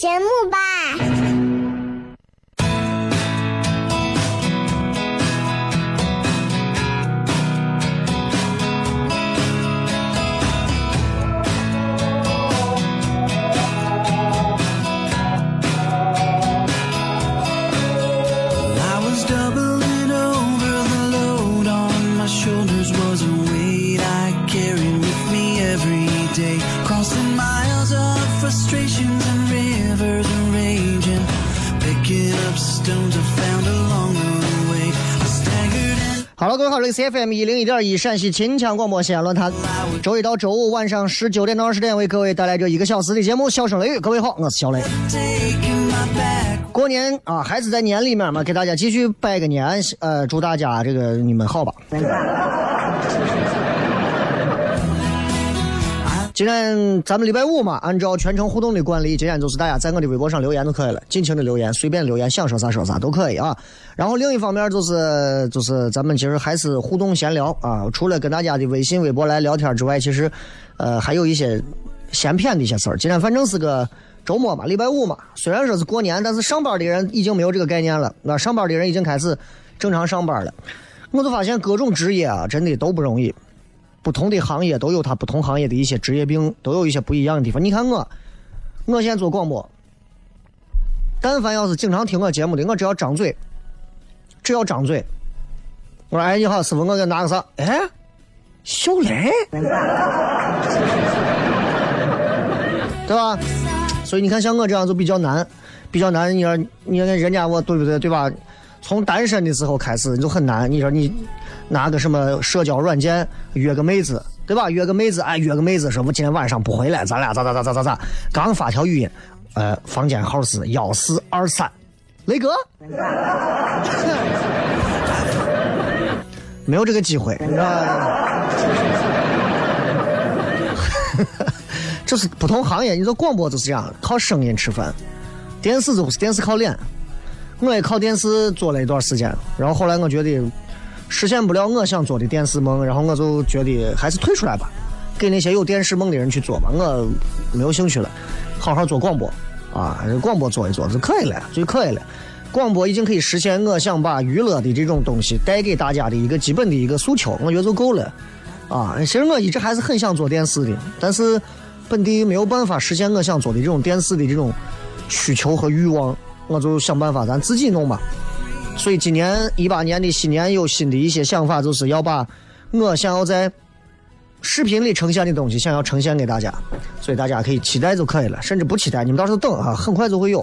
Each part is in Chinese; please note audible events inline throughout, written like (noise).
节目吧。F M 一零一点一陕西秦腔广播西安论坛，周一到周五晚上十九点到二十点为各位带来这一个小时的节目《笑声雷雨》。各位好，我是小雷。过年啊，还是在年里面嘛，给大家继续拜个年，呃，祝大家这个你们好吧。今天咱们礼拜五嘛，按照全程互动的惯例，今天就是大家在我的微博上留言就可以了，尽情的留言，随便留言，想说啥说啥都可以啊。然后另一方面就是就是咱们其实还是互动闲聊啊，除了跟大家的微信、微博来聊天之外，其实呃还有一些闲谝的一些事儿。今天反正是个周末嘛，礼拜五嘛，虽然说是过年，但是上班的人已经没有这个概念了，那上班的人已经开始正常上班了。我就发现各种职业啊，真的都不容易。不同的行业都有它不同行业的一些职业病，都有一些不一样的地方。你看我，我现在做广播，但凡要是经常听我节目的，我只要张嘴，只要张嘴，我说：“ (laughs) 哎，你好，师傅，我给拿个啥？”哎，小雷，对吧？所以你看，像我这样就比较难，比较难。你说，你看人家我对不对？对吧？从单身的时候开始就很难。你说你。拿个什么社交软件约个妹子，对吧？约个妹子，哎，约个妹子说，我今天晚上不回来，咱俩咋咋咋咋咋咋？刚发条语音，呃，房间号是幺四二三，雷哥，(laughs) 没有这个机会，你知道吗？这是不同行业，你说广播就是这样，靠声音吃饭，电视就是电视靠脸，我也靠电视做了一段时间，然后后来我觉得。实现不了我想做的电视梦，然后我就觉得还是退出来吧，给那些有电视梦的人去做吧，我没有兴趣了，好好做广播啊，广播做一做就可以了，就可以了。广播已经可以实现我想把娱乐的这种东西带给大家的一个基本的一个诉求，我觉得就够了啊。其实我一直还是很想做电视的，但是本地没有办法实现我想做的这种电视的这种需求和欲望，我就想办法咱自己弄吧。所以今年一八年的新年有新的一些想法，就是要把我想要在视频里呈现的东西，想要呈现给大家。所以大家可以期待就可以了，甚至不期待，你们到时候等啊，很快就会有。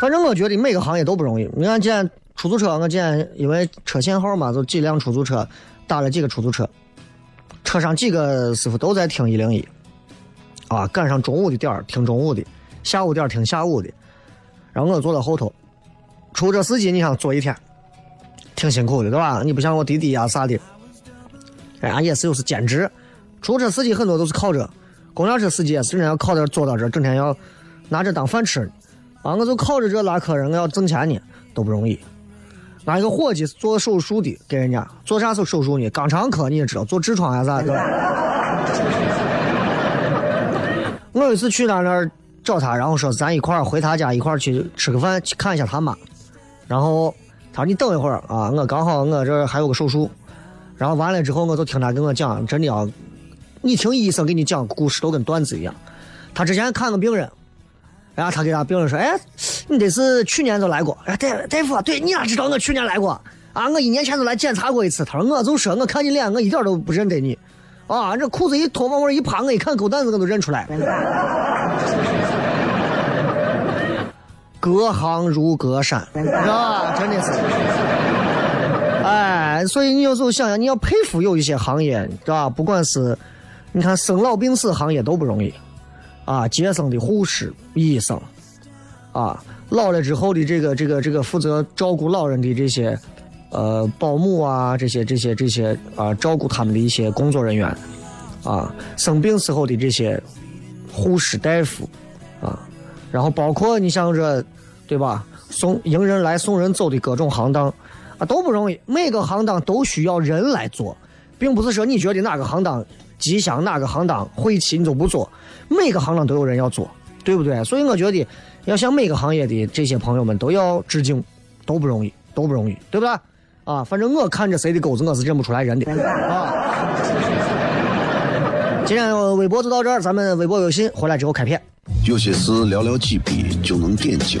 反正我觉得每个行业都不容易。你看，今天出租车，我今天因为车限号嘛，就几辆出租车打了几个出租车，车上几个师傅都在听一零一，啊，赶上中午的点儿听中午的，下午点儿听下午的。然后我坐到后头，出租车司机，你想坐一天，挺辛苦的，对吧？你不像我滴滴啊啥的，哎呀也是又是兼职。出租车司机很多都是靠着，公交车司机也是整天要靠着坐到这，整天要拿着当饭吃。啊，我就靠着这拉客人，我要挣钱呢，都不容易。俺一个伙计做手术的，给人家做啥手手术呢？肛肠科你也知道，做痔疮还是啥的。(laughs) 我有一次去他那儿找他，然后说咱一块儿回他家一块儿去吃个饭，去看一下他妈。然后他说你等一会儿啊，我刚好我这还有个手术。然后完了之后，我就听他跟我讲，真的啊你听医生给你讲故事都跟段子一样。他之前看个病人，然后他给他病人说：“哎，你得是去年就来过？哎，大大夫，对你哪知道我去年来过啊？我一年前就来检查过一次。”他说：“我就说我看你脸，我一点都不认得你。啊，这裤子一脱，往我一趴，我一看狗蛋子，我都认出来。隔行如隔山，啊，真的是。哎，所以你有时候想想，你要佩服有一些行业，是吧？不管是你看生老病死行业都不容易。啊，接生的护士、医生，啊，老了之后的这个、这个、这个负责照顾老人的这些，呃，保姆啊，这些、这些、这些啊，照顾他们的一些工作人员，啊，生病时候的这些护士、大夫，啊，然后包括你像这，对吧？送迎人来、送人走的各种行当，啊，都不容易。每个行当都需要人来做，并不是说你觉得哪个行当吉祥，哪个行当晦气，你就不做。每个行当都有人要做，对不对？所以我觉得要向每个行业的这些朋友们都要致敬，都不容易，都不容易，对不对？啊，反正我看着谁的钩子，我是认不出来人的啊。(laughs) 今天微博就到这儿，咱们微博有信回来之后开片。有些事寥寥几笔就能点睛，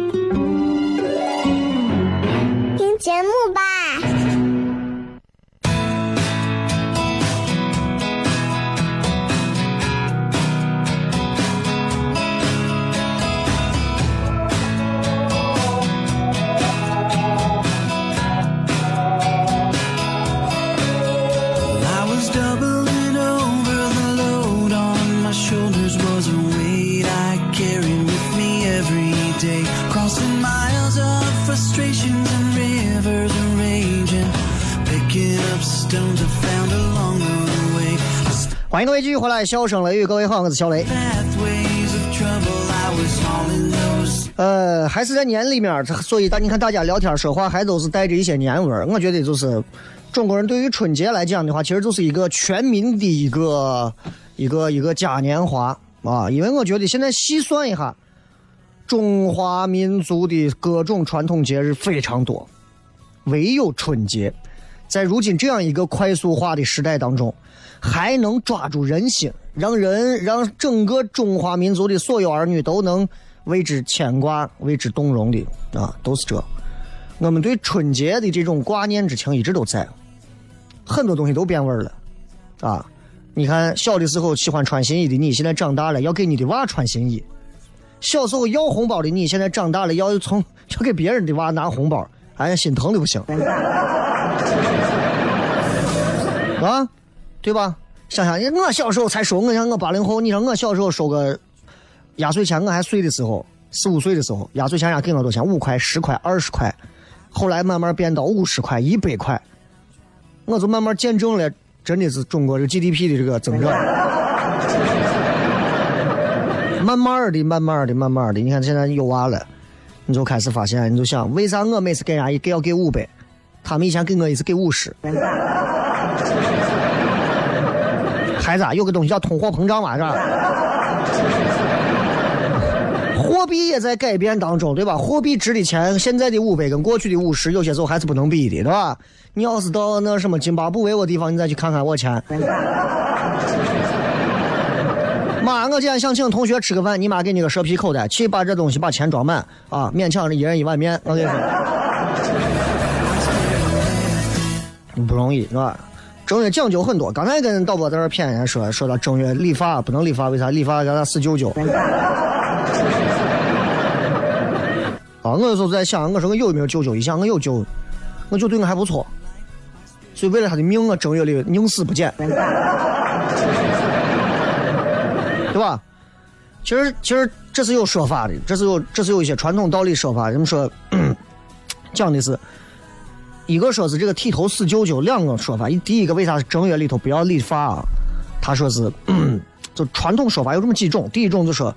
节目吧。欢迎各位继续回来，笑声雷雨，各位好，我是小雷。呃，还是在年里面，所以大你看大家聊天说话还都是带着一些年味儿。我觉得就是中国人对于春节来讲的话，其实就是一个全民的一个一个一个嘉年华啊。因为我觉得现在细算一下，中华民族的各种传统节日非常多，唯有春节，在如今这样一个快速化的时代当中。还能抓住人心，让人让整个中华民族的所有儿女都能为之牵挂、为之动容的啊，都是这。我们对春节的这种挂念之情一直都在，很多东西都变味了啊！你看，小的时候喜欢穿新衣的你，现在长大了要给你的娃穿新衣；小时候要红包的你，现在长大了要从 (laughs) 要给别人的娃拿红包，哎呀，心疼的不行 (laughs) 啊！对吧？想想，我小时候才收，我像我八零后，你说我小时候收个压岁钱，我还岁的时候，四五岁的时候，压岁钱人家给我多少钱？五块、十块、二十块，后来慢慢变到五十块、一百块，我就慢慢见证了，真的是中国这 GDP 的这个增长。(laughs) 慢慢的、慢慢的、慢慢的，你看现在有娃了，你就开始发现，你就想，为啥我每次给人家一给要给五百，他们以前给我一次给五十？孩子，有个东西叫通货膨胀嘛，是吧？货币也在改变当中，对吧？货币值的钱，现在的五百跟过去的五十，有些时候还是不能比的，对吧？你要是到那什么津巴布韦我地方，你再去看看我钱。妈，我今天想请同学吃个饭，你妈给你个蛇皮口袋，去把这东西把钱装满啊！勉强一人一碗面，我跟你说，不容易是吧？正月讲究很多，刚才跟导播在这骗人家说，说到正月理发不能理发，为啥？理发叫他死舅舅。啊，我有时候在想，我说我有没有舅舅？一想我有舅，我舅对我还不错，所以为了他的命，我正月里宁死不减。其实其实这是有说法的，这是有这是有一些传统道理说法。人们说讲的是，一个说是这个剃头死舅舅，两个说法。第一个为啥是正月里头不要理发啊？他说是，(clears throat) 就传统说法有这么几种。第一种就说，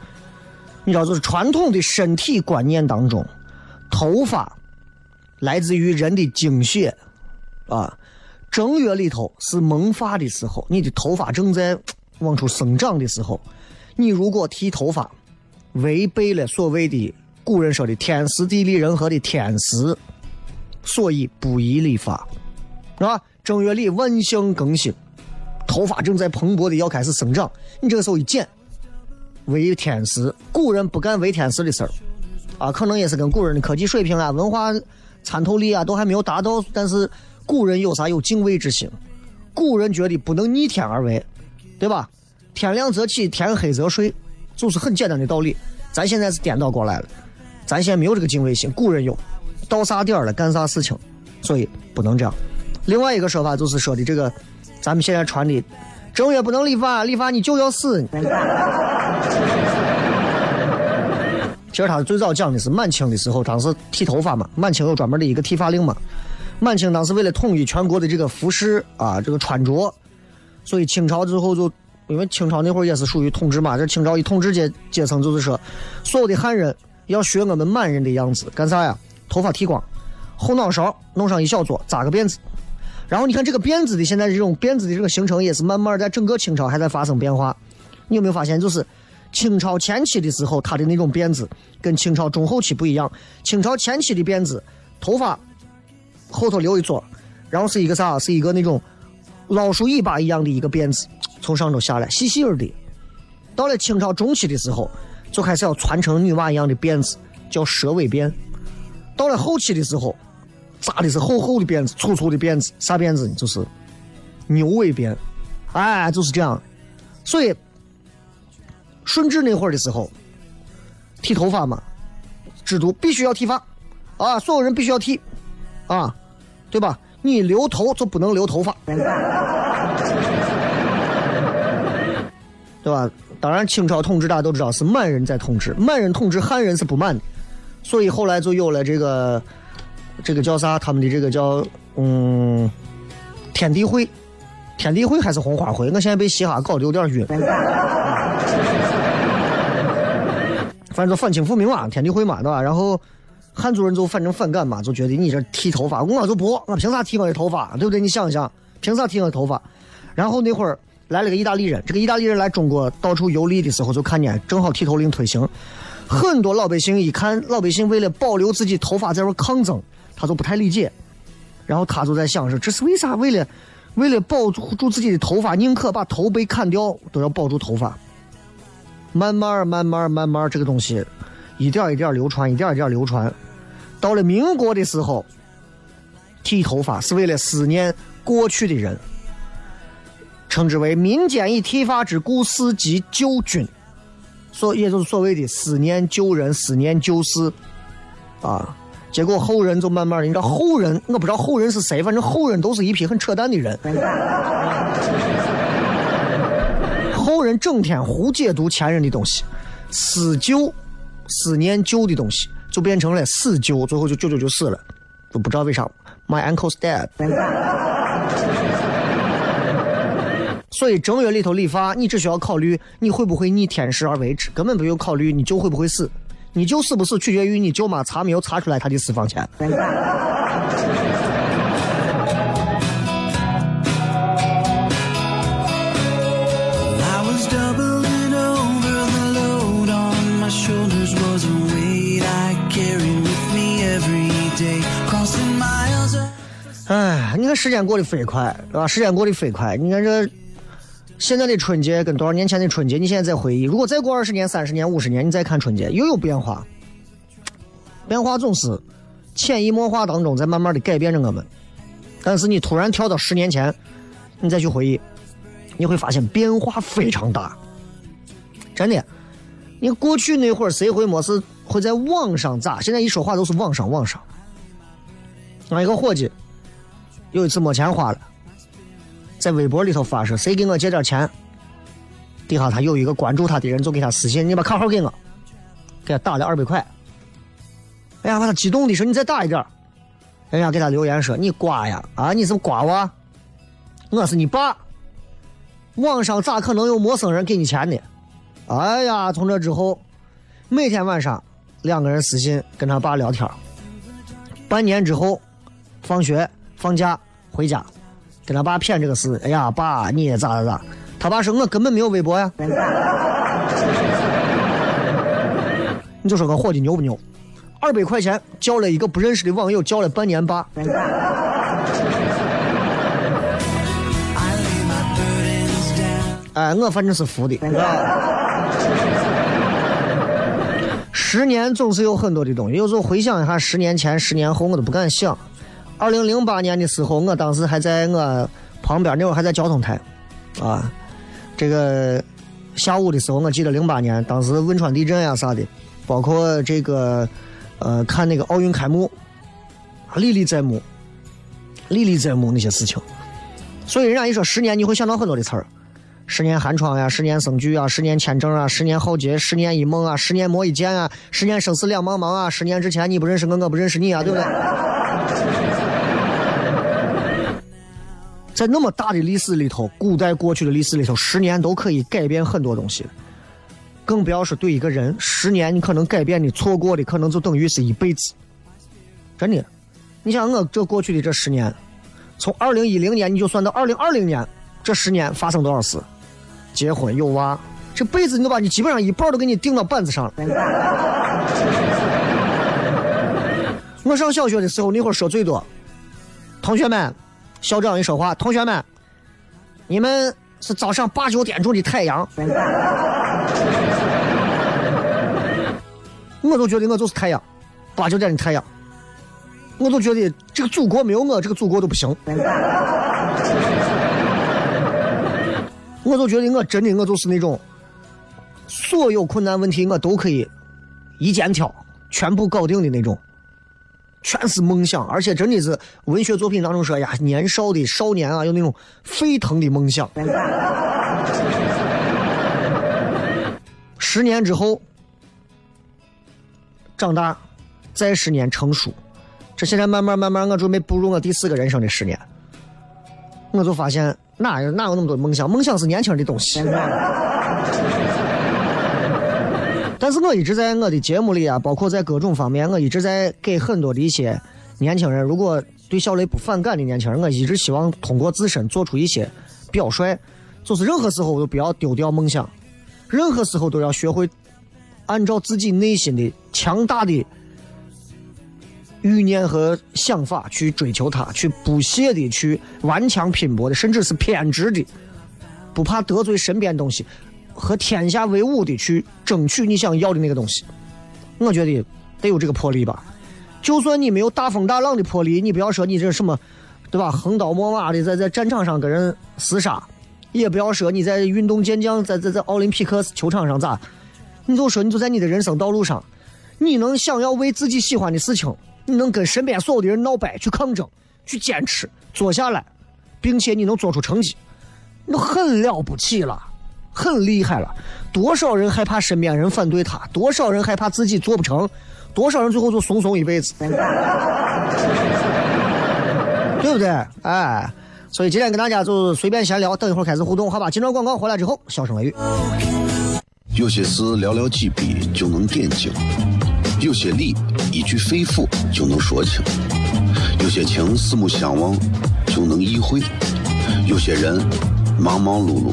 你知道，就是传统的身体观念当中，头发来自于人的精血啊。正月里头是萌发的时候，你的头发正在往出生长的时候。你如果剃头发，违背了所谓的古人说的天时地利人和的天时，所以不宜理发，是吧？正月里万象更新，头发正在蓬勃的要开始生长，你这个时候一剪，违天时。古人不干违天时的事儿，啊，可能也是跟古人的科技水平啊、文化参透力啊都还没有达到，但是古人有啥有敬畏之心，古人觉得不能逆天而为，对吧？天亮则起，天黑则睡，就是很简单的道理。咱现在是颠倒过来了，咱现在没有这个敬畏心，古人有，到啥点了干啥事情，所以不能这样。另外一个说法就是说的这个，咱们现在传的正月不能理发，理发你就要死。其实他最早讲的是满清的时候，当时剃头发嘛，满清有专门的一个剃发令嘛。满清当时为了统一全国的这个服饰啊，这个穿着，所以清朝之后就。因为清朝那会儿也是属于统治嘛，这清朝一统治阶阶层就是说，所有的汉人要学我们满人的样子，干啥呀？头发剃光，后脑勺弄上一小撮，扎个辫子。然后你看这个辫子的现在这种辫子的这个形成也是慢慢在整个清朝还在发生变化。你有没有发现，就是清朝前期的时候，他的那种辫子跟清朝中后期不一样。清朝前期的辫子，头发后头留一撮，然后是一个啥？是一个那种老鼠尾巴一样的一个辫子。从上头下来，细细的。到了清朝中期的时候，就开始要传承女娃一样的辫子，叫蛇尾辫。到了后期的时候，扎的是厚厚的辫子、粗粗的辫子，啥辫子呢？就是牛尾辫。哎，就是这样。所以，顺治那会儿的时候，剃头发嘛，制度必须要剃发，啊，所有人必须要剃，啊，对吧？你留头就不能留头发。对吧？当然，清朝统治大家都知道是满人在统治，满人统治汉人是不满的，所以后来就有了这个，这个叫啥？他们的这个叫嗯，天地会，天地会还是红花会？我现在被嘻哈搞得有点晕。(laughs) 反正就反清复明嘛，天地会嘛，对吧？然后汉族人就反正反感嘛，就觉得你这剃头发，我就不，我凭啥剃我的头发？对不对？你想一想，凭啥剃我的头发？然后那会儿。来了个意大利人，这个意大利人来中国到处游历的时候，就看见正好剃头令推行，很多老百姓一看，老百姓为了保留自己头发在这抗争，他就不太理解，然后他就在想说，这是为啥？为了为了保住自己的头发，宁可把头被砍掉，都要保住头发。慢慢慢慢慢慢，这个东西一点一点流传，一点一点流传，到了民国的时候，剃头发是为了思念过去的人。称之为民间以剃发之故事及旧君，所也就是所谓的思念旧人、思念旧事，啊，结果后人就慢慢的，你知道后人，我不知道后人是谁，反正后人都是一批很扯淡的人，(laughs) 后人整天胡解读前人的东西，思旧、思念旧的东西，就变成了死旧，最后就舅舅就死了，都不知道为啥，My uncle's dead。所以正月里头理发，你只需要考虑你会不会逆天时而为之，根本不用考虑你舅会不会死。你舅死不死取决于你舅妈查没有查出来他的私房钱。哎，你看时间过得飞快，对吧？时间过得飞快，你看这现在的春节跟多少年前的春节，你现在再回忆，如果再过二十年、三十年、五十年，你再看春节，又有变化。变化总是潜移默化当中在慢慢的改变着我们。但是你突然跳到十年前，你再去回忆，你会发现变化非常大。真的，你过去那会儿谁会没事会在网上咋？现在一说话都是网上网上。俺一个伙计。有一次没钱花了，在微博里头发说：“谁给我借点钱？”底下他有一个关注他的人就给他私信：“你把卡号给我。”给他打了二百块。哎呀，把他激动的说：“你再打一点。”人家给他留言说：“你瓜呀！啊，你是瓜娃？我是你爸。网上咋可能有陌生人给你钱呢？”哎呀，从这之后，每天晚上两个人私信跟他爸聊天。半年之后，放学。放假回家，跟他爸谝这个事。哎呀，爸，你咋咋咋？他爸说：“我根本没有微博呀。”你就说个伙计牛不牛？二百块钱交了一个不认识的网友，交了半年爸。哎，我反正是服的。十年总是有很多的东西，有时候回想一下，十年前、十年后，我都不敢想。二零零八年的时候，我当时还在我旁边，那会儿还在交通台，啊，这个下午的时候，我记得零八年，当时汶川地震呀啥的，包括这个呃看那个奥运开幕，历历在目，历历在目那些事情。所以人家一说十年，你会想到很多的词儿，十年寒窗呀，十年生聚啊，十年签证啊，十年浩劫，十年一梦啊，十年磨一剑啊，十年生死两茫茫啊，十年之前你不认识我，我不认识你啊，对不对？在那么大的历史里头，古代过去的历史里头，十年都可以改变很多东西，更不要说对一个人，十年你可能改变的、错过的，可能就等于是一辈子。真的，你想我这过去的这十年，从二零一零年你就算到二零二零年，这十年发生多少事？结婚有娃，这辈子你都把你基本上一半都给你顶到板子上了。(laughs) 我上小学的时候，那会儿说最多，同学们。校长一说话，同学们，你们是早上八九点钟的太阳，(laughs) 我都觉得我就是太阳，八九点的太阳，我都觉得这个祖国没有我，这个祖国都不行，我都觉得我真的我就是那种，所有困难问题我都可以一肩挑，全部搞定的那种。全是梦想，而且真的是文学作品当中说呀，年少的少年啊，有那种沸腾的梦想。十年之后，长大，再十年成熟，这现在慢慢慢慢，我准备步入我第四个人生的十年，我就发现哪有哪有那么多梦想？梦想是年轻人的东西。但是我一直在我的节目里啊，包括在各种方面，我一直在给很多的一些年轻人，如果对小雷不反感的年轻人，我一直希望通过自身做出一些表率，就是任何时候都不要丢掉梦想，任何时候都要学会按照自己内心的强大的欲念和想法去追求它，去不懈的去顽强拼搏的，甚至是偏执的，不怕得罪身边东西。和天下为伍的去争取你想要的那个东西，我觉得得有这个魄力吧。就算你没有大风大浪的魄力，你不要说你这什么，对吧？横刀摸马的在在战场上跟人厮杀，也不要说你在运动健将在在在奥林匹克球场上咋，你就说你就在你的人生道路上，你能想要为自己喜欢的事情，你能跟身边所有的人闹掰去抗争，去坚持做下来，并且你能做出成绩，那很了不起了。很厉害了，多少人害怕身边人反对他，多少人害怕自己做不成，多少人最后就怂怂一辈子，(laughs) 对不对？哎，所以今天跟大家就随便闲聊，等一会儿开始互动，好吧？今朝广告回来之后，笑声雷雨。有些事寥寥几笔就能点睛。有些理一句肺腑就能说清，有些情四目相望就能意会，有些人忙忙碌碌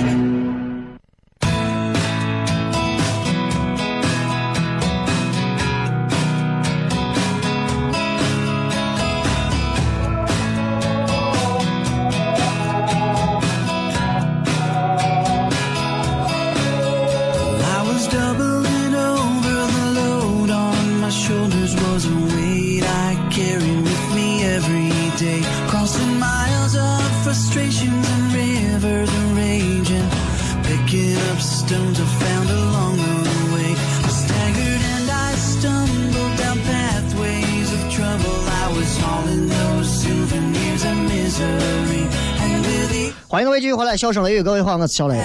笑声雷雨，各位好，我是小雷。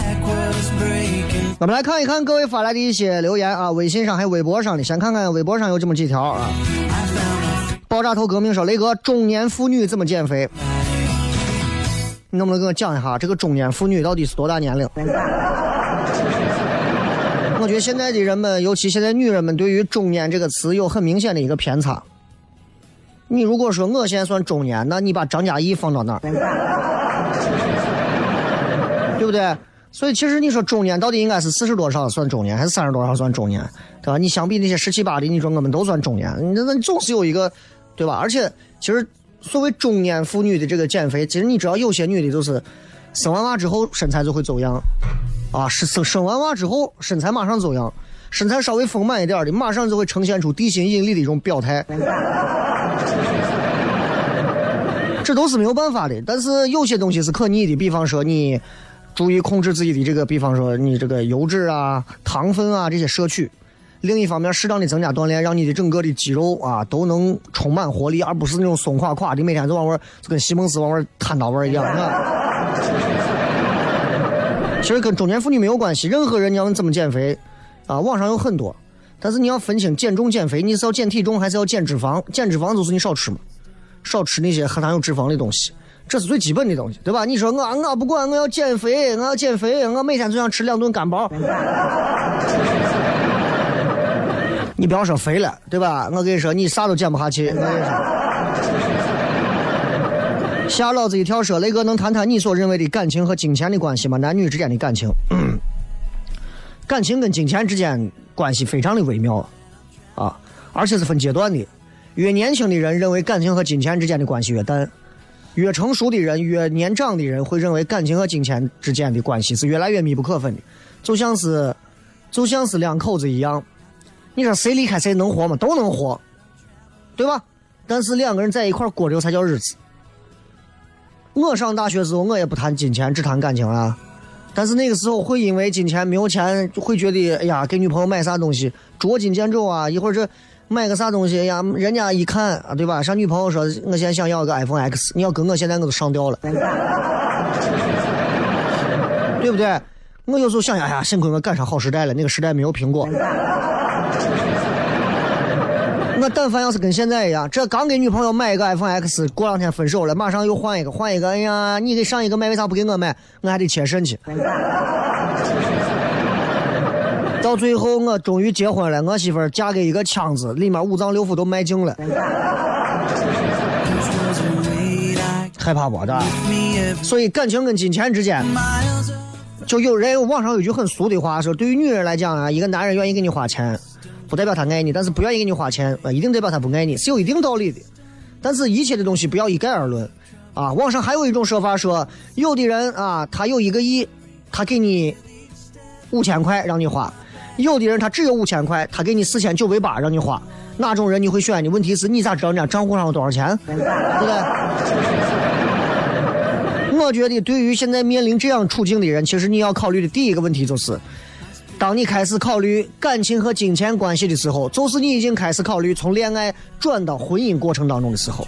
我们来看一看各位发来的一些留言啊，微信上还有微博上的，先看看微博上有这么几条啊。爆炸头革命说：“雷哥，中年妇女怎么减肥？你能不能给我讲一下这个中年妇女到底是多大年龄？”我觉得现在的人们，尤其现在女人们，对于“中年”这个词有很明显的一个偏差。你如果说我现在算中年，那你把张嘉译放到哪儿？对不对？所以其实你说中年到底应该是四十多少算中年，还是三十多少算中年，对吧？你相比那些十七八的，你说我们都算中年，那那总是有一个，对吧？而且其实所谓中年妇女的这个减肥，其实你知道有些女的就是生完娃之后身材就会走样，啊，是生生完娃之后身材马上走样，身材稍微丰满一点的马上就会呈现出地心引力的一种表态。(laughs) 这都是没有办法的，但是有些东西是可逆的，比方说你。注意控制自己的这个，比方说你这个油脂啊、糖分啊这些摄取。另一方面，适当的增加锻炼，让你的整个的肌肉啊都能充满活力，而不是那种松垮垮的，每天就往玩，就跟西蒙斯往玩摊到玩一样。其实跟中年妇女没有关系，任何人你要问怎么减肥啊？网上有很多，但是你要分清减重减肥，你是要减体重还是要减脂肪？减脂肪就是你少吃嘛，少吃那些含糖有脂肪的东西。这是最基本的东西，对吧？你说我我不管，我要减肥，我要减肥，我每天就想吃两顿干包。(laughs) 你不要说肥了，对吧？我跟你说，你啥都减不下去。吓老子一跳！说雷哥能谈谈你所认为的感情和金钱的关系吗？男女之间的感情，(coughs) 感情跟金钱之间关系非常的微妙啊，而且是分阶段的。越年轻的人认为感情和金钱之间的关系越淡。越成熟的人，越年长的人会认为感情和金钱之间的关系是越来越密不可分的，就像是，就像是两口子一样。你说谁离开谁能活吗？都能活，对吧？但是两个人在一块过着才叫日子。我上大学时候，我也不谈金钱，只谈感情啊。但是那个时候会因为金钱没有钱，会觉得哎呀，给女朋友买啥东西捉襟见肘啊，一会儿这。买个啥东西呀？人家一看啊，对吧？像女朋友说，我现在想要个 iPhone X，你要跟我现在我都上吊了，(laughs) 对不对？我有时候想想呀，幸亏我赶上好时代了，那个时代没有苹果。我但凡要是跟现在一样，这刚给女朋友买一个 iPhone X，过两天分手了，马上又换一个，换一个，哎呀，你给上一个买，为啥不给我买？我还得切肾去。到最后，我终于结婚了。我媳妇嫁给一个枪子，里面五脏六腑都卖净了。害怕不？对吧？所以感情跟金钱之间，就有人网上有句很俗的话说，对于女人来讲啊，一个男人愿意给你花钱，不代表他爱你；但是不愿意给你花钱，啊，一定代表他不爱你，是有一定道理的。但是一切的东西不要一概而论啊！网上还有一种说法说，有的人啊，他有一个亿，他给你五千块让你花；有的人他只有五千块，他给你四千九百八让你花。哪种人你会选？的问题是你咋知道人家账户上有多少钱？对不对？(laughs) 我觉得对于现在面临这样处境的人，其实你要考虑的第一个问题就是，当你开始考虑感情和金钱关系的时候，就是你已经开始考虑从恋爱转到婚姻过程当中的时候，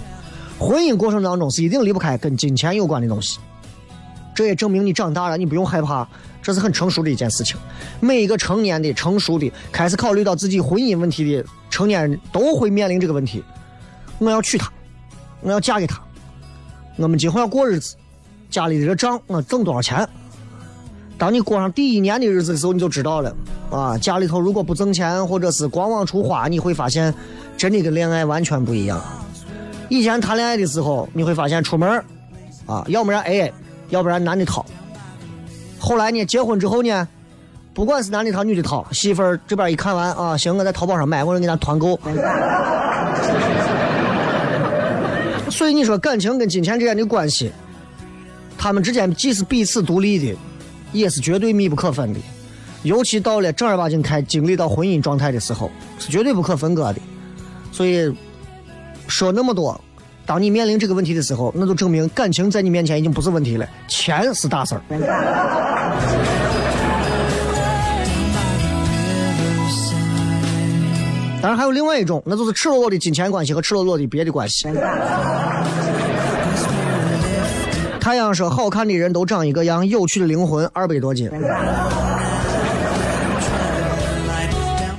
婚姻过程当中是一定离不开跟金钱有关的东西。这也证明你长大了，你不用害怕，这是很成熟的一件事情。每一个成年的、成熟的、开始考虑到自己婚姻问题的成年人，都会面临这个问题：我要娶她，我要嫁给她，我们今后要过日子，家里的账我挣多少钱？当你过上第一年的日子的时候，你就知道了啊！家里头如果不挣钱，或者是光往出花，你会发现真的跟恋爱完全不一样。以前谈恋爱的时候，你会发现出门啊，要不然 AA。要不然男的掏，后来呢？结婚之后呢？不管是男的掏女的掏，媳妇儿这边一看完啊，行，我在淘宝上买，我给他团购。(laughs) 所以你说感情跟金钱之间的关系，他们之间既是彼此独立的，也是绝对密不可分的。尤其到了正儿八经开经历到婚姻状态的时候，是绝对不可分割的。所以说那么多。当你面临这个问题的时候，那就证明感情在你面前已经不是问题了，钱是大事儿。当然还有另外一种，那就是赤裸裸的金钱关系和赤裸裸的别的关系。太阳说：“好看的人都长一个样，有趣的灵魂二百多斤。”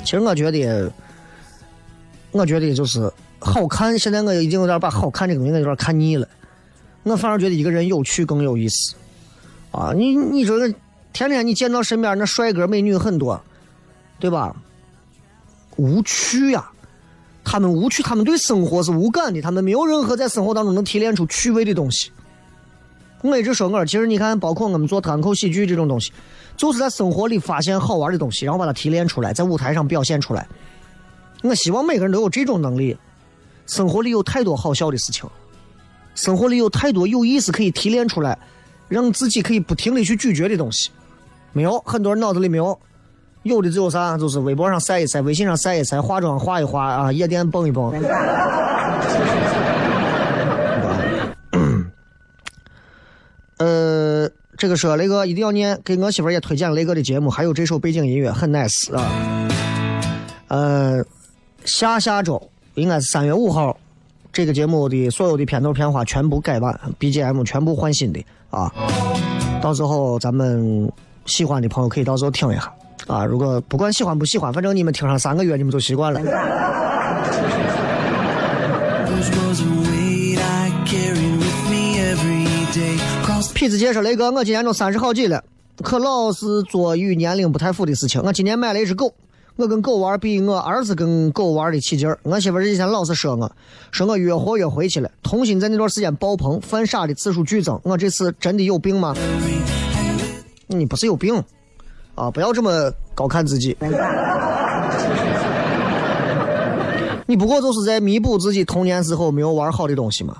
其实我觉得，我觉得就是。好看，现在我已经有点把好看这个东西有点看腻了。我反而觉得一个人有趣更有意思。啊，你你说，天天你见到身边那帅哥美女很多，对吧？无趣呀，他们无趣，他们对生活是无感的，他们没有任何在生活当中能提炼出趣味的东西。我一直说，我其实你看，包括我们做单口喜剧这种东西，就是在生活里发现好玩的东西，然后把它提炼出来，在舞台上表现出来。我希望每个人都有这种能力。生活里有太多好笑的事情，生活里有太多有意思可以提炼出来，让自己可以不停的去咀嚼的东西。没有，很多人脑子里没有，有的只有啥，就是微博上晒一晒，微信上晒一晒，化妆化一化啊，夜店蹦一蹦。(laughs) 呃，这个说雷哥一定要念，给我媳妇也推荐雷哥的节目，还有这首背景音乐很 nice 啊。呃，下下周。应该是三月五号，这个节目的所有的片头片花全部改版，BGM 全部换新的啊！到时候咱们喜欢的朋友可以到时候听一下啊！如果不管喜欢不喜欢，反正你们听上三个月，你们就习惯了。痞子姐说：“雷哥，我今年都三十好几了，可老是做与年龄不太符的事情。我今年买了一只狗。”我跟狗玩比我儿子跟狗玩的起劲儿。我媳妇以前老是说我，说我越活越回去了，童心在那段时间爆棚，犯傻的次数剧增。我这次真的有病吗？你不是有病啊！不要这么高看自己。你不过就是在弥补自己童年时候没有玩好的东西嘛。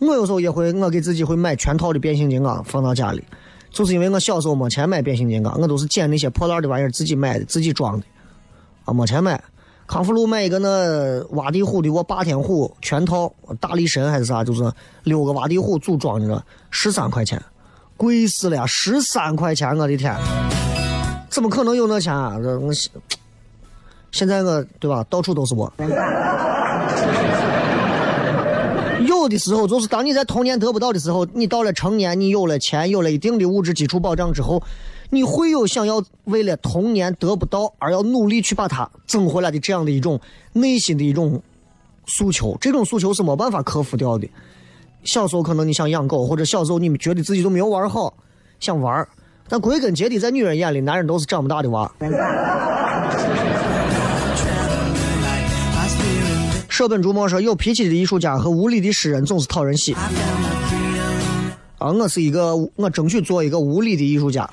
我有时候也会，我给自己会买全套的变形金刚放到家里，就是因为我小时候没钱买变形金刚，我都是捡那些破烂的玩意儿自己买的，自己装的。啊，没钱买，康复路买一个那挖地虎的我霸天虎全套，大力神还是啥，就是六个挖地虎组装的，十三块钱，贵死了！十三块钱，我的天，怎么可能有那钱啊？这我现在我对吧，到处都是我。有的时候就是当你在童年得不到的时候，你到了成年，你有了钱，有了一定的物质基础保障之后。你会有想要为了童年得不到而要努力去把它挣回来的这样的一种内心的一种诉求，这种诉求是没办法克服掉的。小时候可能你想养狗，或者小时候你们觉得自己都没有玩好，想玩但归根结底，在女人眼里，男人都是长不大的娃。(laughs) 舍本逐末说，有脾气的艺术家和无理的诗人总是讨人喜。啊，我是一个，我争取做一个无理的艺术家。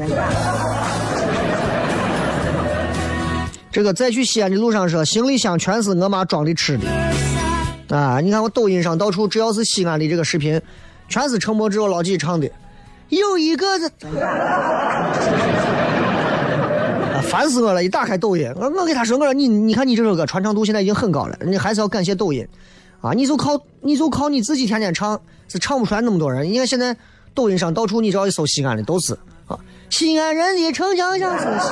这个在去西安的路上说，行李箱全是我妈装的吃的。啊，你看我抖音上到处只要是西安的这个视频，全是陈柏芝、老纪唱的。有一个，啊，烦死我了！一打开抖音，我我给他说，我说你你看你这首歌传唱度现在已经很高了，你还是要感谢抖音。啊，你就靠你就靠你自己天天唱，是唱不出来那么多人。你看现在抖音上到处你只要一搜西安的都是啊，西安人的城墙上是西。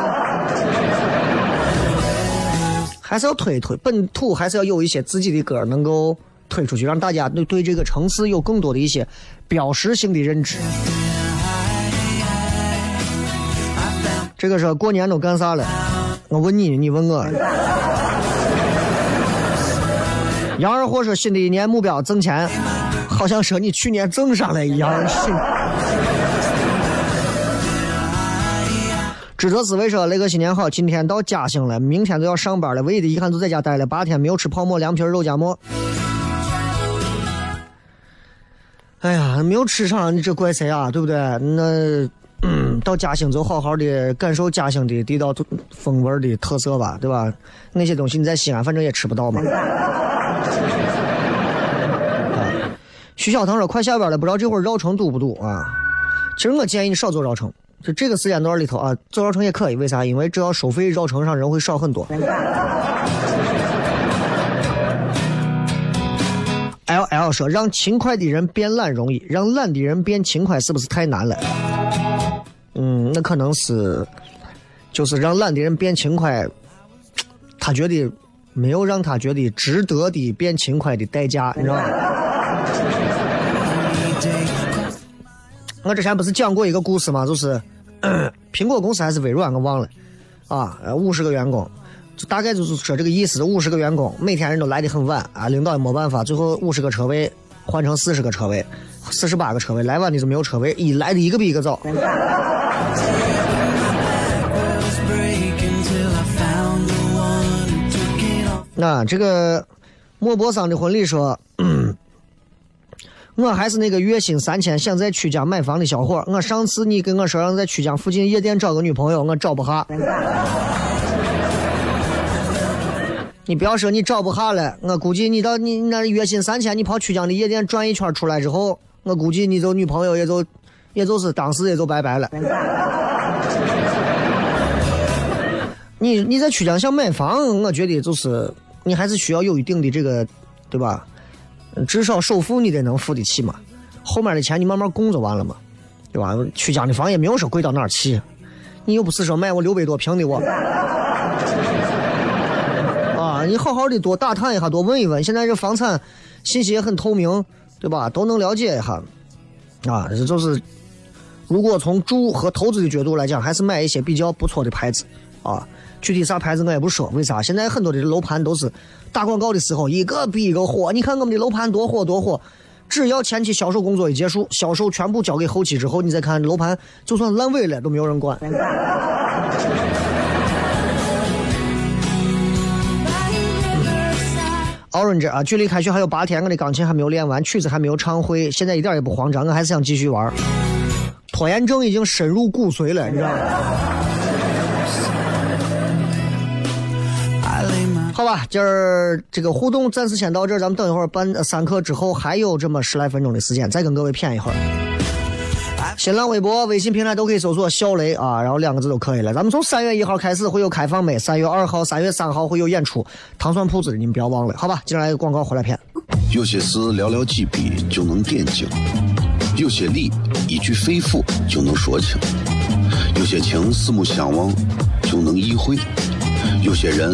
还是要推一推本土，还是要有一些自己的歌能够推出去，让大家对对这个城市有更多的一些标识性的认知。这个说过年都干啥了？我问你，你问我。杨二货说新的一年目标挣钱，好像说你去年挣上了一样。智者思维说：“雷哥，新年好！今天到嘉兴了，明天就要上班了。唯一的遗憾就在家待了八天，没有吃泡馍、凉皮、肉夹馍。哎呀，没有吃上，你这怪谁啊？对不对？那到嘉兴就好好的感受嘉兴的地道风味的特色吧，对吧？那些东西你在西安反正也吃不到嘛。”徐小腾说：“快下班了，不知道这会儿绕城堵不堵啊？其实我建议你少走绕城。”就这个时间段里头啊，走绕城也可以，为啥？因为只要收费，绕城上人会少很多。L L 说：“让勤快的人变懒容易，让懒的人变勤快，是不是太难了？”嗯，那可能是，就是让懒的人变勤快，他觉得没有让他觉得值得的变勤快的代价，你知道吗？我之前不是讲过一个故事吗？就是。(clears throat) 苹果公司还是微软，我忘了啊。五十个员工，就大概就是说这个意思。五十个员工，每天人都来的很晚啊，领导也没办法，最后五十个车位换成四十个车位，四十八个车位，来晚的就没有车位，一来的一个比一个早。那这个莫泊桑的婚礼说。(clears throat) 我还是那个月薪三千想在曲江买房的小伙。我上次你跟我说让在曲江附近夜店找个女朋友，我找不下。你不要说你找不下了，我估计你到你那月薪三千，你跑曲江的夜店转一圈出来之后，我估计你就女朋友也就也就是当时也就拜拜了。你你在曲江想买房，我觉得就是你还是需要有一定的这个，对吧？至少首付你得能付得起嘛，后面的钱你慢慢供就完了嘛，对吧？曲江的房也没有说贵到哪儿去，你又不是说买我六百多平的我，啊，你好好的多打探一下，多问一问，现在这房产信息也很透明，对吧？都能了解一下，啊，这就是如果从住和投资的角度来讲，还是买一些比较不错的牌子，啊。具体啥牌子我也不说，为啥？现在很多的楼盘都是打广告的时候一个比一个火。你看我们的楼盘多火多火，只要前期销售工作一结束，销售全部交给后期之后，你再看楼盘，就算烂尾了都没有人管。Orange 啊，距离开学还有八天，我的钢琴还没有练完，曲子还没有唱会，现在一点也不慌张，我还是想继续玩。拖延症已经深入骨髓了，你知道吗？好吧，今儿这个互动暂时先到这儿，咱们等一会儿半三刻之后还有这么十来分钟的时间，再跟各位谝一会儿。新浪微博、微信平台都可以搜索“小雷”啊，然后两个字都可以了。咱们从三月一号开始会有开放麦，三月二号、三月三号会有演出，糖蒜铺子的你们不要忘了，好吧？接下来广告回来片。有些事寥寥几笔就能点睛，有些理一句肺腑就能说清，有些情四目相望就能意会，有些人。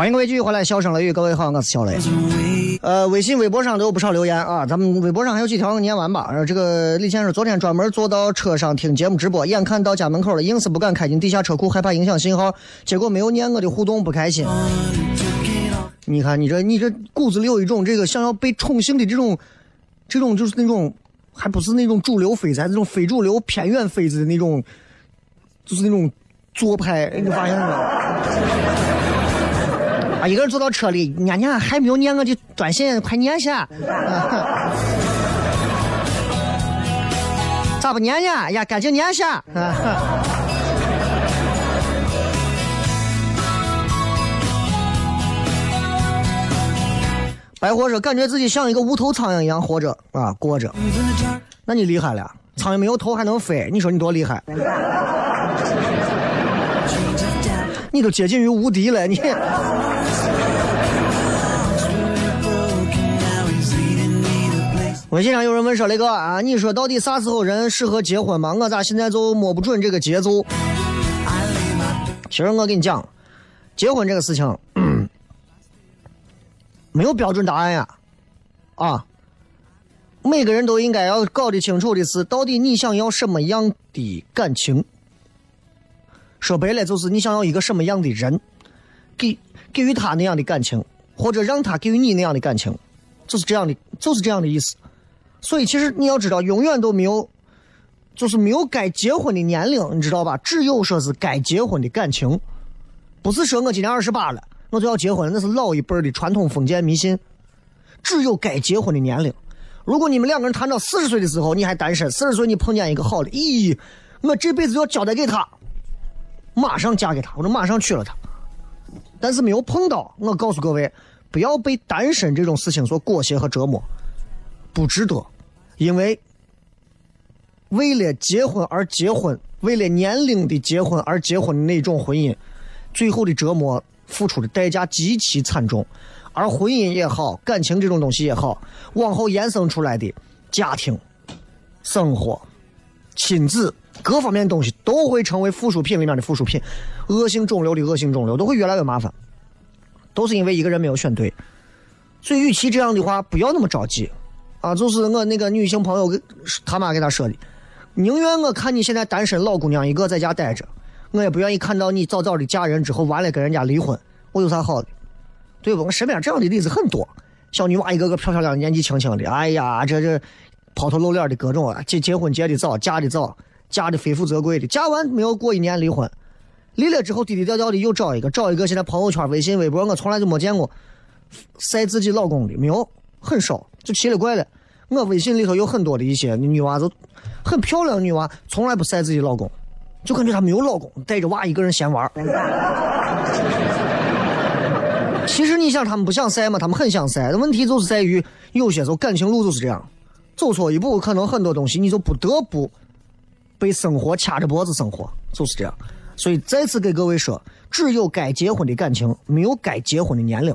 欢迎各位继续回来，笑声雷雨，各位好，我是小雷。呃，微信、微博上都有不少留言啊，咱们微博上还有几条，念完吧。呃，这个李先生昨天专门坐到车上听节目直播，眼看到家门口了，硬是不敢开进地下车库，害怕影响信号，结果没有念我的互动，不开心。你看你这你这骨子里有一种这个想要被宠幸的这种，这种就是那种，还不是那种主流飞子，还是那种非主流偏远飞子的那种，就是那种做派，你发现了吗？啊，一个人坐到车里，念念还没有念我的短信，快念下。(laughs) 咋不念呢？呀，赶紧念下。(laughs) 白活着，感觉自己像一个无头苍蝇一样活着啊，过着。那你厉害了，苍蝇没有头还能飞，你说你多厉害？(laughs) 你都接近于无敌了，你。微信上有人问说：“雷哥啊，你说到底啥时候人适合结婚嘛？我咋现在就摸不准这个节奏？”其实我跟你讲，结婚这个事情 (clears throat) 没有标准答案呀，啊，每个人都应该要搞得清楚的是，到底你想要什么样的感情？说白了，就是你想要一个什么样的人，给给予他那样的感情，或者让他给予你那样的感情，就是这样的，就是这样的意思。所以，其实你要知道，永远都没有，就是没有该结婚的年龄，你知道吧？只有说是该结婚的感情，不是说我今年二十八了，我就要结婚了，那是老一辈的传统封建迷信。只有该结婚的年龄。如果你们两个人谈到四十岁的时候，你还单身，四十岁你碰见一个好的，咦，我这辈子要交代给他，马上嫁给他，我就马上娶了他。但是没有碰到，我告诉各位，不要被单身这种事情所裹挟和折磨。不值得，因为为了结婚而结婚，为了年龄的结婚而结婚的那种婚姻，最后的折磨付出的代价极其惨重。而婚姻也好，感情这种东西也好，往后衍生出来的家庭、生活、亲子各方面东西，都会成为附属品里面的附属品，恶性肿瘤的恶性肿瘤，都会越来越麻烦。都是因为一个人没有选对，所以与其这样的话，不要那么着急。啊，就是我那个女性朋友给他妈给他说的，宁愿我看你现在单身老姑娘一个在家待着，我也不愿意看到你早早的嫁人之后完了跟人家离婚，我有啥好的？对不？我身边这样的例子很多，小女娃一个个漂漂亮，年纪轻轻的，哎呀，这这抛头露脸的各种啊，结结婚结的早，嫁的早，嫁的非富则贵的，嫁完没有过一年离婚，离了之后低低调调的又找一个，找一个现在朋友圈、微信、微博我从来就没见过晒自己老公的，没有。很少，就奇了怪了。我微信里头有很多的一些女娃子，很漂亮的女娃，从来不晒自己老公，就感觉她没有老公，带着娃一个人闲玩。其实你想，他们不想晒吗？他们很想晒。问题就是在于，有些时候感情路就是这样，走错一步，可能很多东西你就不得不被生活掐着脖子生活，就是这样。所以再次给各位说，只有该结婚的感情，没有该结婚的年龄，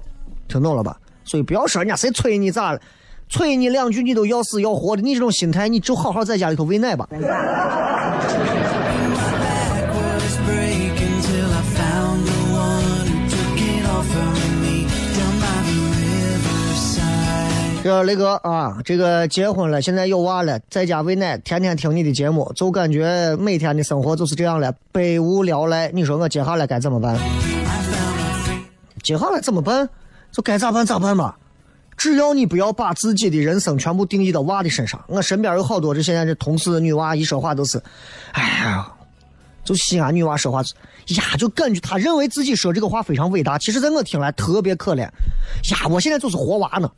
听懂了吧？所以不要说人家谁催你咋了，催你两句你都要死要活的，你这种心态你就好好在家里头喂奶吧。这雷哥啊，这个结婚了，现在有娃了，在家喂奶，天天听你的节目，就感觉每天的生活就是这样了，百无聊赖。你说我接下来该怎么办？接下来怎么办？就该咋办咋办吧，只要你不要把自己的人生全部定义到娃的身上。我身边有好多这现在这同事女娃一说话都是，哎呀，就西安女娃说话，呀，就感觉她认为自己说这个话非常伟大，其实在我听来特别可怜。呀，我现在就是活娃呢。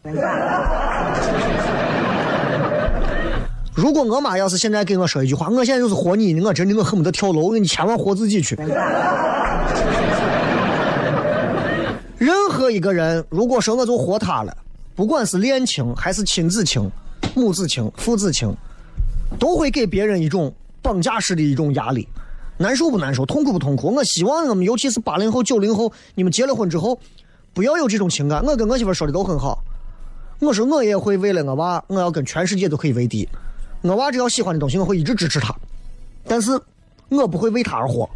如果我妈要是现在给我说一句话，我现在就是活你，我真的我恨不得跳楼，你千万活自己去。一个人，如果说我就活他了，不管是恋情还是亲子情、母子情、父子情，都会给别人一种绑架式的一种压力，难受不难受，痛苦不痛苦？我希望我们，尤其是八零后、九零后，你们结了婚之后，不要有这种情感。我跟我媳妇说的都很好，我说我也会为了我娃，我要跟全世界都可以为敌。我娃只要喜欢的东西，我会一直支持他，但是我不会为他而活。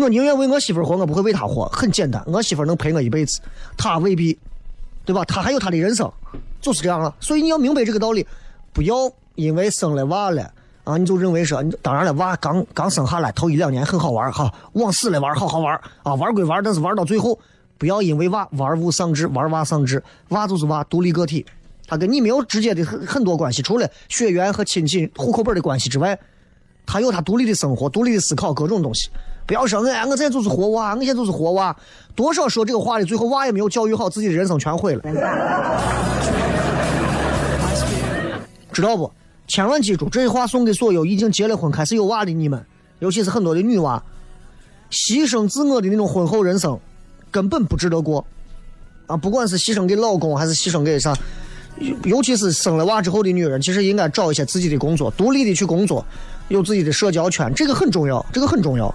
我宁愿为我媳妇活，我不会为他活。很简单，我媳妇能陪我一辈子，他未必，对吧？他还有他的人生，就是这样了。所以你要明白这个道理，不要因为生了娃了啊，你就认为说，当然了，娃刚刚生下来头一两年很好玩哈，往死了玩好好玩啊，玩归玩，但是玩到最后，不要因为娃玩物丧志，玩娃丧志，娃就是娃，独立个体。他跟你没有直接的很很多关系，除了血缘和亲戚、户口本的关系之外，他有他独立的生活、独立的思考各种东西。不要说哎，我现在就是活娃，我现在就是活娃。多少说这个话的，最后娃也没有教育好，自己的人生全毁了。知道不？千万记住，这句话送给所有已经结了婚、开始有娃的你们，尤其是很多的女娃，牺牲自我的那种婚后人生，根本不值得过。啊，不管是牺牲给老公，还是牺牲给啥。尤其是生了娃之后的女人，其实应该找一些自己的工作，独立的去工作，有自己的社交圈，这个很重要，这个很重要。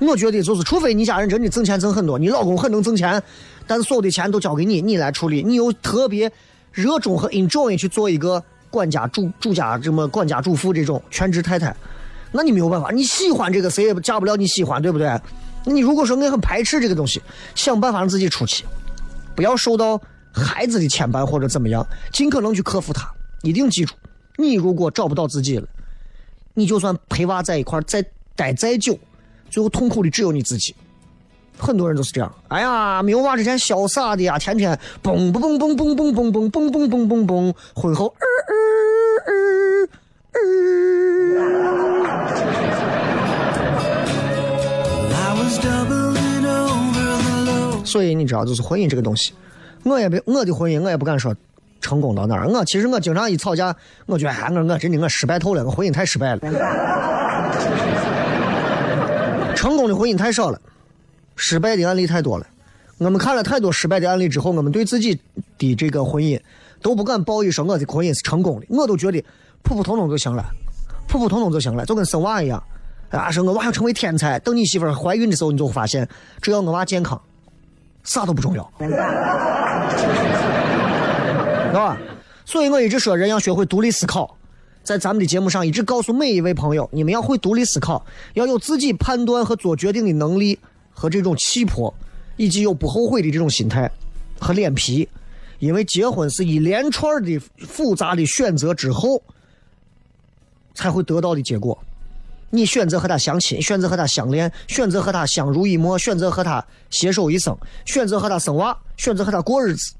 我觉得就是，除非你家人真的挣钱挣很多，你老公很能挣钱，但是所有的钱都交给你，你来处理，你又特别热衷和 enjoy 去做一个管家主主家这么管家主妇这种全职太太，那你没有办法，你喜欢这个谁也嫁不了你喜欢，对不对？你如果说我很排斥这个东西，想办法让自己出去，不要受到。孩子的牵绊或者怎么样，尽可能去克服它。一定记住，你如果找不到自己了，你就算陪娃在一块再待再久，最后痛苦的只有你自己。很多人都是这样。哎呀，没有娃之前潇洒的呀，天天蹦蹦蹦蹦蹦蹦蹦蹦蹦蹦蹦蹦蹦，婚后儿儿儿儿。所以你知道，就是婚姻这个东西。我也不，我的婚姻我也不敢说成功到哪儿。我其实我经常一吵架，我觉得哎，我我真的我失败透了，我婚姻太失败了。成功的婚姻太少了，失败的案例太多了。我们看了太多失败的案例之后，我们对自己的这个婚姻都不敢抱一说我的婚姻是成功的。我都觉得普普通通就行了，普普通通就行了，就跟生娃一样。啊，说我娃要成为天才，等你媳妇怀孕的时候，你就发现，只要我娃健康。啥都不重要，是吧？所以我一直说，人要学会独立思考。在咱们的节目上，一直告诉每一位朋友，你们要会独立思考，要有自己判断和做决定的能力和这种气魄，以及有不后悔的这种心态和脸皮。因为结婚是一连串的复杂的选择之后才会得到的结果。你选择和他相亲，选择和他相恋，选择和他相濡以沫，选择和他携手一生，选择和他生娃，选择和他过日子，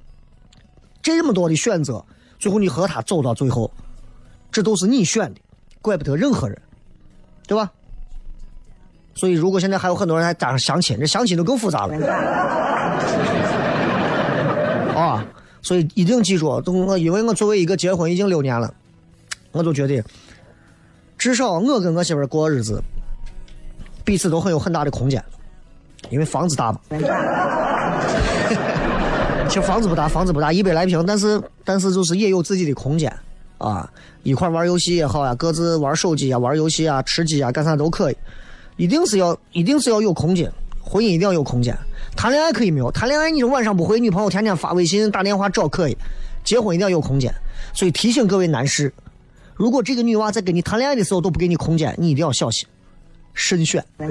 这么多的选择，最后你和他走到最后，这都是你选的，怪不得任何人，对吧？所以，如果现在还有很多人还加上相亲，这相亲就更复杂了啊！所以一定记住，我因为我作为一个结婚已经六年了，我就觉得。至少我跟我媳妇过日子，彼此都很有很大的空间，因为房子大嘛。(laughs) 其实房子不大，房子不大，一百来平，但是但是就是也有自己的空间啊，一块玩游戏也好呀，各自玩手机啊，玩游戏啊，吃鸡啊，干啥都可以。一定是要一定是要有空间，婚姻一定要有空间。谈恋爱可以没有，谈恋爱你晚上不回女朋友，天天发微信打电话找可以。结婚一定要有空间，所以提醒各位男士。如果这个女娃在跟你谈恋爱的时候都不给你空间，你一定要小心，慎选，知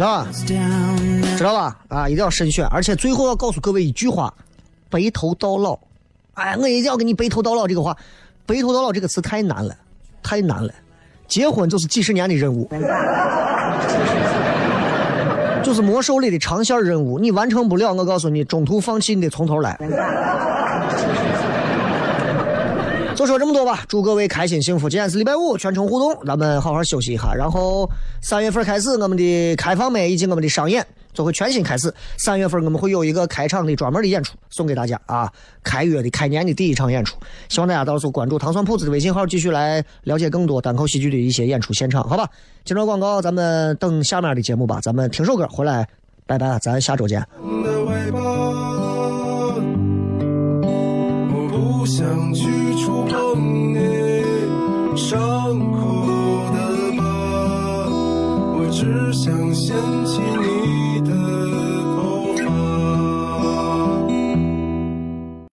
道吧？知道吧？啊，一定要慎选，而且最后要告诉各位一句话：白头到老。哎，我一定要跟你白头到老这个话，白头到老这个词太难了，太难了。结婚就是几十年的任务，(laughs) 就是魔兽里的长线任务，你完成不了，我告诉你，中途放弃，你得从头来。(laughs) 就说这么多吧，祝各位开心幸福。今天是礼拜五，全程互动，咱们好好休息一下。然后三月份开始，我们的开放麦以及我们的商演就会全新开始。三月份我们会有一个开场的专门的演出送给大家啊，开月的开年的第一场演出，希望大家到时候关注糖蒜铺子的微信号，继续来了解更多单口喜剧的一些演出现场，好吧？接着广告，咱们等下面的节目吧，咱们听首歌回来，拜拜，咱下周见。不想去触碰你伤口的疤，我只想掀起你。